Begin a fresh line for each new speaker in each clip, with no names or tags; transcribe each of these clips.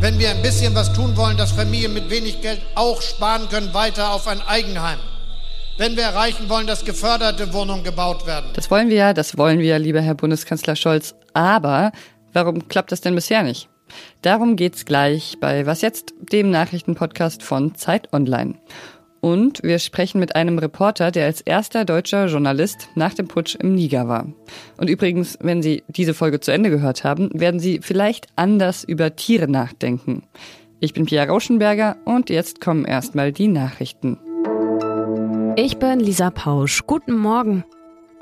Wenn wir ein bisschen was tun wollen, dass Familien mit wenig Geld auch sparen können, weiter auf ein Eigenheim. Wenn wir erreichen wollen, dass geförderte Wohnungen gebaut werden.
Das wollen wir ja, das wollen wir ja, lieber Herr Bundeskanzler Scholz. Aber warum klappt das denn bisher nicht? Darum geht's gleich bei Was jetzt, dem Nachrichtenpodcast von Zeit Online. Und wir sprechen mit einem Reporter, der als erster deutscher Journalist nach dem Putsch im Niger war. Und übrigens, wenn Sie diese Folge zu Ende gehört haben, werden Sie vielleicht anders über Tiere nachdenken. Ich bin Pia Rauschenberger und jetzt kommen erstmal die Nachrichten.
Ich bin Lisa Pausch. Guten Morgen.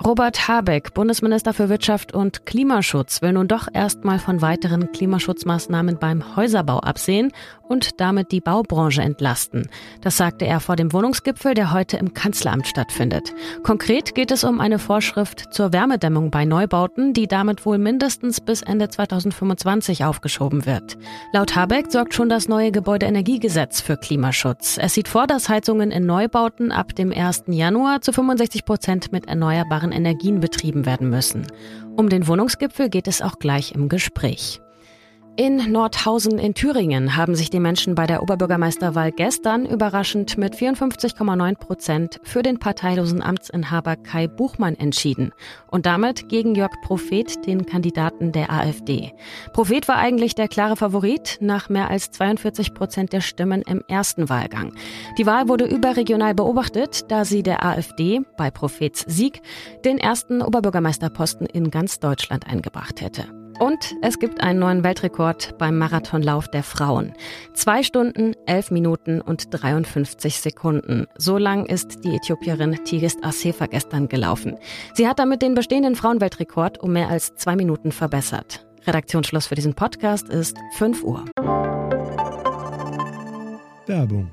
Robert Habeck, Bundesminister für Wirtschaft und Klimaschutz, will nun doch erstmal von weiteren Klimaschutzmaßnahmen beim Häuserbau absehen und damit die Baubranche entlasten. Das sagte er vor dem Wohnungsgipfel, der heute im Kanzleramt stattfindet. Konkret geht es um eine Vorschrift zur Wärmedämmung bei Neubauten, die damit wohl mindestens bis Ende 2025 aufgeschoben wird. Laut Habeck sorgt schon das neue Gebäudeenergiegesetz für Klimaschutz. Es sieht vor, dass Heizungen in Neubauten ab dem 1. Januar zu 65 Prozent mit erneuerbaren Energien betrieben werden müssen. Um den Wohnungsgipfel geht es auch gleich im Gespräch. In Nordhausen in Thüringen haben sich die Menschen bei der Oberbürgermeisterwahl gestern überraschend mit 54,9 Prozent für den parteilosen Amtsinhaber Kai Buchmann entschieden und damit gegen Jörg Prophet, den Kandidaten der AfD. Prophet war eigentlich der klare Favorit nach mehr als 42 Prozent der Stimmen im ersten Wahlgang. Die Wahl wurde überregional beobachtet, da sie der AfD bei Prophets Sieg den ersten Oberbürgermeisterposten in ganz Deutschland eingebracht hätte. Und es gibt einen neuen Weltrekord beim Marathonlauf der Frauen. Zwei Stunden, elf Minuten und 53 Sekunden. So lang ist die Äthiopierin Tigist Asefa gestern gelaufen. Sie hat damit den bestehenden Frauenweltrekord um mehr als zwei Minuten verbessert. Redaktionsschluss für diesen Podcast ist 5 Uhr.
Werbung.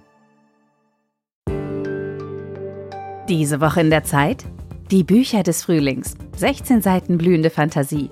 Diese Woche in der Zeit? Die Bücher des Frühlings. 16 Seiten blühende Fantasie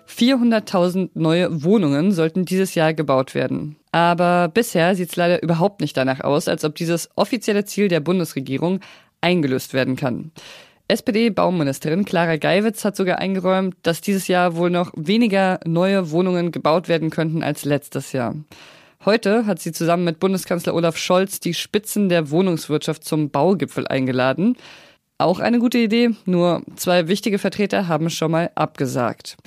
400.000 neue Wohnungen sollten dieses Jahr gebaut werden. Aber bisher sieht es leider überhaupt nicht danach aus, als ob dieses offizielle Ziel der Bundesregierung eingelöst werden kann. SPD-Bauministerin Clara Geiwitz hat sogar eingeräumt, dass dieses Jahr wohl noch weniger neue Wohnungen gebaut werden könnten als letztes Jahr. Heute hat sie zusammen mit Bundeskanzler Olaf Scholz die Spitzen der Wohnungswirtschaft zum Baugipfel eingeladen. Auch eine gute Idee, nur zwei wichtige Vertreter haben schon mal abgesagt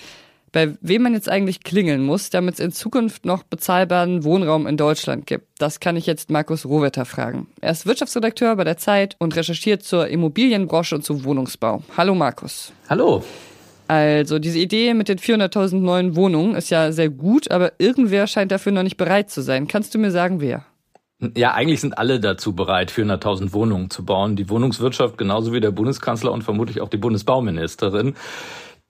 bei wem man jetzt eigentlich klingeln muss, damit es in Zukunft noch bezahlbaren Wohnraum in Deutschland gibt. Das kann ich jetzt Markus Rohwetter fragen. Er ist Wirtschaftsredakteur bei der Zeit und recherchiert zur Immobilienbranche und zu Wohnungsbau. Hallo Markus.
Hallo.
Also diese Idee mit den 400.000 neuen Wohnungen ist ja sehr gut, aber irgendwer scheint dafür noch nicht bereit zu sein. Kannst du mir sagen, wer?
Ja, eigentlich sind alle dazu bereit, 400.000 Wohnungen zu bauen. Die Wohnungswirtschaft genauso wie der Bundeskanzler und vermutlich auch die Bundesbauministerin.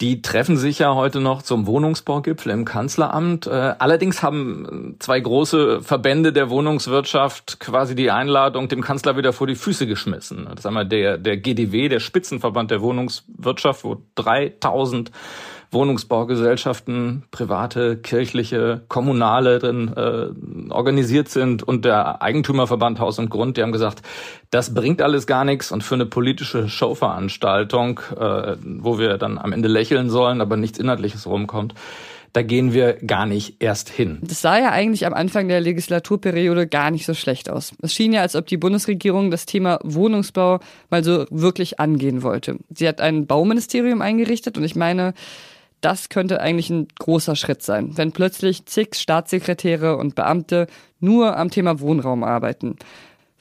Die treffen sich ja heute noch zum Wohnungsbaugipfel im Kanzleramt. Äh, allerdings haben zwei große Verbände der Wohnungswirtschaft quasi die Einladung dem Kanzler wieder vor die Füße geschmissen. Das ist einmal der, der GDW, der Spitzenverband der Wohnungswirtschaft, wo 3000 Wohnungsbaugesellschaften, private, kirchliche, kommunale drin äh, organisiert sind und der Eigentümerverband Haus und Grund, die haben gesagt, das bringt alles gar nichts und für eine politische Showveranstaltung, äh, wo wir dann am Ende lächeln sollen, aber nichts Inhaltliches rumkommt, da gehen wir gar nicht erst hin.
Das sah ja eigentlich am Anfang der Legislaturperiode gar nicht so schlecht aus. Es schien ja, als ob die Bundesregierung das Thema Wohnungsbau mal so wirklich angehen wollte. Sie hat ein Bauministerium eingerichtet und ich meine, das könnte eigentlich ein großer Schritt sein, wenn plötzlich zig Staatssekretäre und Beamte nur am Thema Wohnraum arbeiten.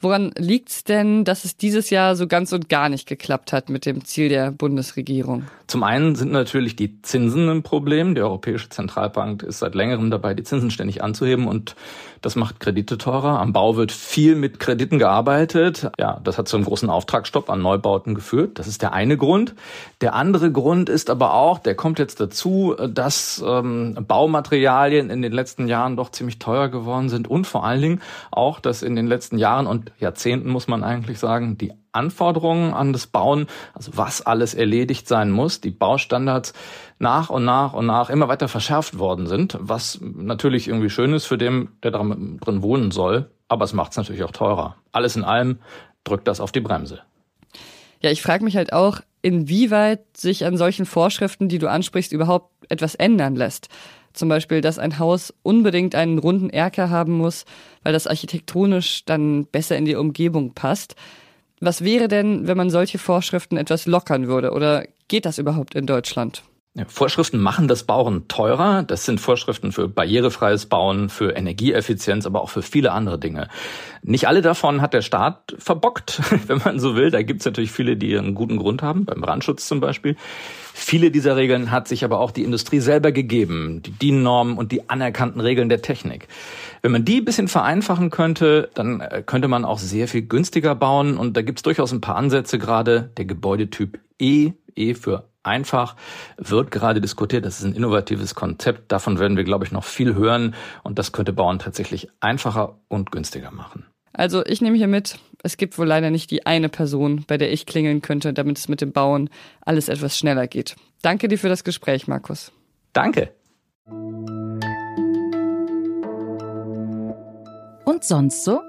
Woran liegt es denn, dass es dieses Jahr so ganz und gar nicht geklappt hat mit dem Ziel der Bundesregierung?
Zum einen sind natürlich die Zinsen ein Problem. Die Europäische Zentralbank ist seit längerem dabei, die Zinsen ständig anzuheben und das macht Kredite teurer. Am Bau wird viel mit Krediten gearbeitet. Ja, das hat zu einem großen Auftragsstopp an Neubauten geführt. Das ist der eine Grund. Der andere Grund ist aber auch, der kommt jetzt dazu, dass ähm, Baumaterialien in den letzten Jahren doch ziemlich teuer geworden sind und vor allen Dingen auch, dass in den letzten Jahren und Jahrzehnten muss man eigentlich sagen, die Anforderungen an das Bauen, also was alles erledigt sein muss, die Baustandards nach und nach und nach immer weiter verschärft worden sind, was natürlich irgendwie schön ist für den, der drin wohnen soll, aber es macht es natürlich auch teurer. Alles in allem drückt das auf die Bremse.
Ja, ich frage mich halt auch, inwieweit sich an solchen Vorschriften, die du ansprichst, überhaupt etwas ändern lässt. Zum Beispiel, dass ein Haus unbedingt einen runden Erker haben muss, weil das architektonisch dann besser in die Umgebung passt. Was wäre denn, wenn man solche Vorschriften etwas lockern würde? Oder geht das überhaupt in Deutschland?
Vorschriften machen das Bauen teurer. Das sind Vorschriften für barrierefreies Bauen, für Energieeffizienz, aber auch für viele andere Dinge. Nicht alle davon hat der Staat verbockt, wenn man so will. Da gibt es natürlich viele, die einen guten Grund haben, beim Brandschutz zum Beispiel. Viele dieser Regeln hat sich aber auch die Industrie selber gegeben, die DIN-Normen und die anerkannten Regeln der Technik. Wenn man die ein bisschen vereinfachen könnte, dann äh, könnte man auch sehr viel günstiger bauen. Und da gibt es durchaus ein paar Ansätze gerade. Der Gebäudetyp E, E für einfach, wird gerade diskutiert. Das ist ein innovatives Konzept. Davon werden wir, glaube ich, noch viel hören. Und das könnte Bauen tatsächlich einfacher und günstiger machen.
Also ich nehme hier mit, es gibt wohl leider nicht die eine Person, bei der ich klingeln könnte, damit es mit dem Bauen alles etwas schneller geht. Danke dir für das Gespräch, Markus.
Danke.
Und sonst so?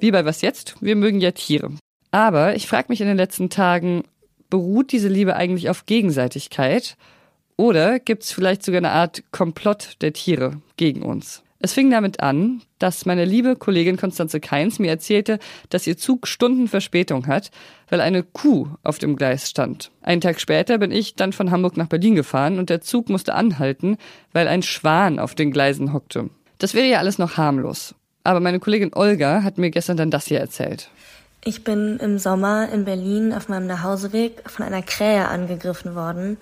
Wie bei was jetzt? Wir mögen ja Tiere. Aber ich frage mich in den letzten Tagen, beruht diese Liebe eigentlich auf Gegenseitigkeit? Oder gibt es vielleicht sogar eine Art Komplott der Tiere gegen uns? Es fing damit an, dass meine liebe Kollegin Konstanze Keins mir erzählte, dass ihr Zug Stunden Verspätung hat, weil eine Kuh auf dem Gleis stand. Einen Tag später bin ich dann von Hamburg nach Berlin gefahren und der Zug musste anhalten, weil ein Schwan auf den Gleisen hockte. Das wäre ja alles noch harmlos. Aber meine Kollegin Olga hat mir gestern dann das hier erzählt.
Ich bin im Sommer in Berlin auf meinem Nachhauseweg von einer Krähe angegriffen worden.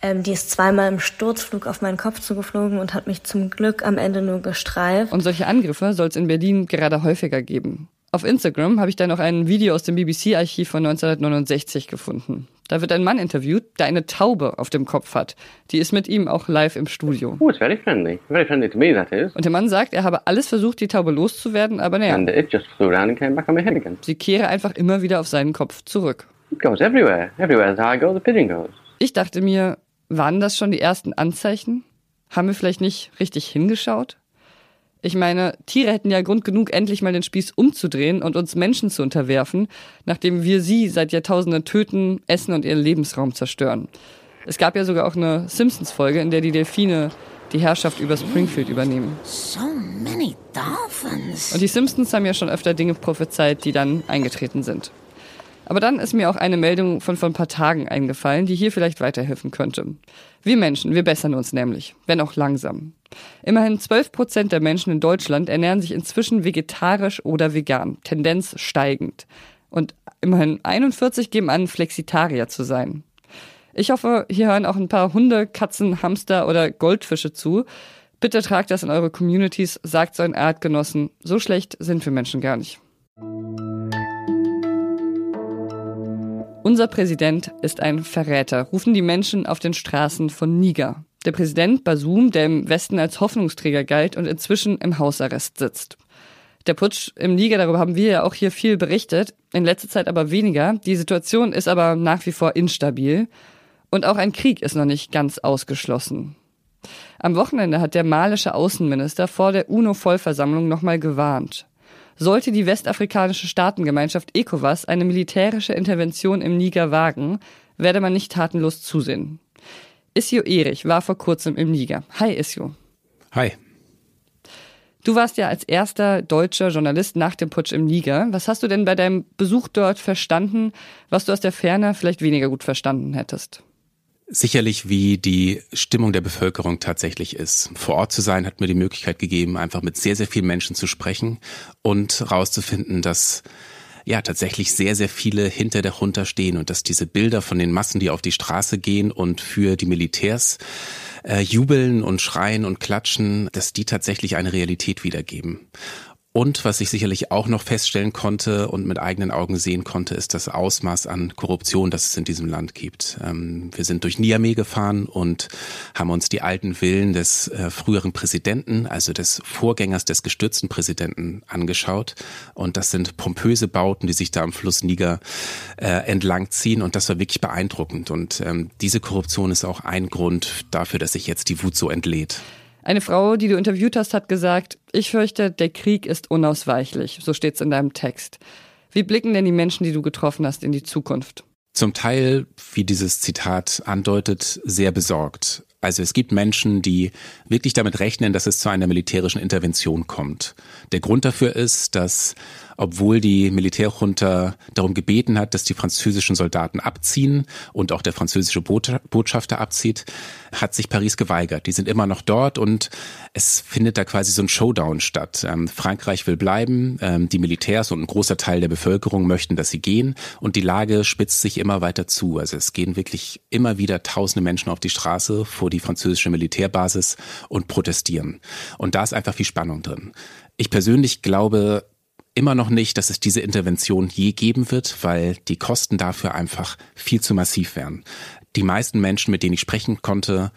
Ähm, die ist zweimal im Sturzflug auf meinen Kopf zugeflogen und hat mich zum Glück am Ende nur gestreift.
Und solche Angriffe soll es in Berlin gerade häufiger geben. Auf Instagram habe ich dann noch ein Video aus dem BBC-Archiv von 1969 gefunden. Da wird ein Mann interviewt, der eine Taube auf dem Kopf hat. Die ist mit ihm auch live im Studio.
Oh, it's very friendly. Very friendly to me, that is.
Und der Mann sagt, er habe alles versucht, die Taube loszuwerden, aber naja.
And it just flew around and came back on my head again.
Sie kehre einfach immer wieder auf seinen Kopf zurück.
It goes everywhere. Everywhere how I go, the pigeon goes.
Ich dachte mir, waren das schon die ersten Anzeichen? Haben wir vielleicht nicht richtig hingeschaut? Ich meine, Tiere hätten ja Grund genug, endlich mal den Spieß umzudrehen und uns Menschen zu unterwerfen, nachdem wir sie seit Jahrtausenden töten, essen und ihren Lebensraum zerstören. Es gab ja sogar auch eine Simpsons-Folge, in der die Delfine die Herrschaft über Springfield übernehmen.
So many dolphins.
Und die Simpsons haben ja schon öfter Dinge prophezeit, die dann eingetreten sind. Aber dann ist mir auch eine Meldung von vor ein paar Tagen eingefallen, die hier vielleicht weiterhelfen könnte. Wir Menschen, wir bessern uns nämlich, wenn auch langsam. Immerhin 12 Prozent der Menschen in Deutschland ernähren sich inzwischen vegetarisch oder vegan, Tendenz steigend. Und immerhin 41 geben an, Flexitarier zu sein. Ich hoffe, hier hören auch ein paar Hunde, Katzen, Hamster oder Goldfische zu. Bitte tragt das in eure Communities, sagt so ein Erdgenossen. So schlecht sind wir Menschen gar nicht. Unser Präsident ist ein Verräter, rufen die Menschen auf den Straßen von Niger. Der Präsident Basum, der im Westen als Hoffnungsträger galt und inzwischen im Hausarrest sitzt. Der Putsch im Niger, darüber haben wir ja auch hier viel berichtet, in letzter Zeit aber weniger. Die Situation ist aber nach wie vor instabil und auch ein Krieg ist noch nicht ganz ausgeschlossen. Am Wochenende hat der malische Außenminister vor der UNO-Vollversammlung nochmal gewarnt. Sollte die westafrikanische Staatengemeinschaft ECOWAS eine militärische Intervention im Niger wagen, werde man nicht tatenlos zusehen. Isio Erich war vor kurzem im Niger. Hi Isio.
Hi.
Du warst ja als erster deutscher Journalist nach dem Putsch im Niger. Was hast du denn bei deinem Besuch dort verstanden, was du aus der Ferne vielleicht weniger gut verstanden hättest?
Sicherlich, wie die Stimmung der Bevölkerung tatsächlich ist. Vor Ort zu sein hat mir die Möglichkeit gegeben, einfach mit sehr, sehr vielen Menschen zu sprechen und herauszufinden, dass ja tatsächlich sehr, sehr viele hinter der Junta stehen und dass diese Bilder von den Massen, die auf die Straße gehen und für die Militärs äh, jubeln und schreien und klatschen, dass die tatsächlich eine Realität wiedergeben. Und was ich sicherlich auch noch feststellen konnte und mit eigenen Augen sehen konnte, ist das Ausmaß an Korruption, das es in diesem Land gibt. Ähm, wir sind durch Niamey gefahren und haben uns die alten Villen des äh, früheren Präsidenten, also des Vorgängers des gestürzten Präsidenten, angeschaut. Und das sind pompöse Bauten, die sich da am Fluss Niger äh, entlang ziehen. Und das war wirklich beeindruckend. Und ähm, diese Korruption ist auch ein Grund dafür, dass sich jetzt die Wut so entlädt.
Eine Frau, die du interviewt hast, hat gesagt, ich fürchte, der Krieg ist unausweichlich. So steht es in deinem Text. Wie blicken denn die Menschen, die du getroffen hast, in die Zukunft?
Zum Teil, wie dieses Zitat andeutet, sehr besorgt. Also es gibt Menschen, die wirklich damit rechnen, dass es zu einer militärischen Intervention kommt. Der Grund dafür ist, dass obwohl die Militärjunta darum gebeten hat, dass die französischen Soldaten abziehen und auch der französische Botschafter abzieht, hat sich Paris geweigert. Die sind immer noch dort und es findet da quasi so ein Showdown statt. Ähm, Frankreich will bleiben, ähm, die Militärs und ein großer Teil der Bevölkerung möchten, dass sie gehen und die Lage spitzt sich immer weiter zu. Also es gehen wirklich immer wieder tausende Menschen auf die Straße vor die französische Militärbasis und protestieren. Und da ist einfach viel Spannung drin. Ich persönlich glaube, immer noch nicht, dass es diese Intervention je geben wird, weil die Kosten dafür einfach viel zu massiv wären. Die meisten Menschen, mit denen ich sprechen konnte,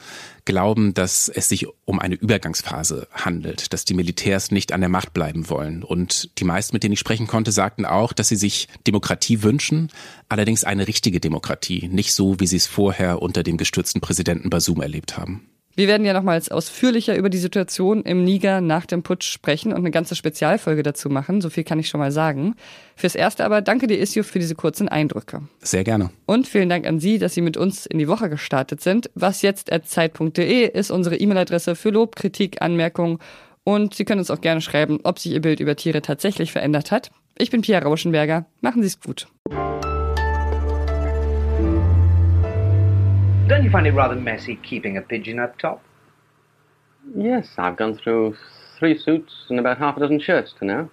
glauben, dass es sich um eine Übergangsphase handelt, dass die Militärs nicht an der Macht bleiben wollen. Und die meisten, mit denen ich sprechen konnte, sagten auch, dass sie sich Demokratie wünschen, allerdings eine richtige Demokratie, nicht so, wie sie es vorher unter dem gestürzten Präsidenten Basum erlebt haben.
Wir werden ja nochmals ausführlicher über die Situation im Niger nach dem Putsch sprechen und eine ganze Spezialfolge dazu machen. So viel kann ich schon mal sagen. Fürs Erste aber danke dir, Isio, für diese kurzen Eindrücke.
Sehr gerne.
Und vielen Dank an Sie, dass Sie mit uns in die Woche gestartet sind. Was jetzt at zeit.de ist unsere E-Mail-Adresse für Lob, Kritik, Anmerkungen. Und Sie können uns auch gerne schreiben, ob sich Ihr Bild über Tiere tatsächlich verändert hat. Ich bin Pia Rauschenberger. Machen Sie es gut.
Don't you find it rather messy keeping a pigeon up top?
Yes, I've gone through three suits and about half a dozen shirts to now.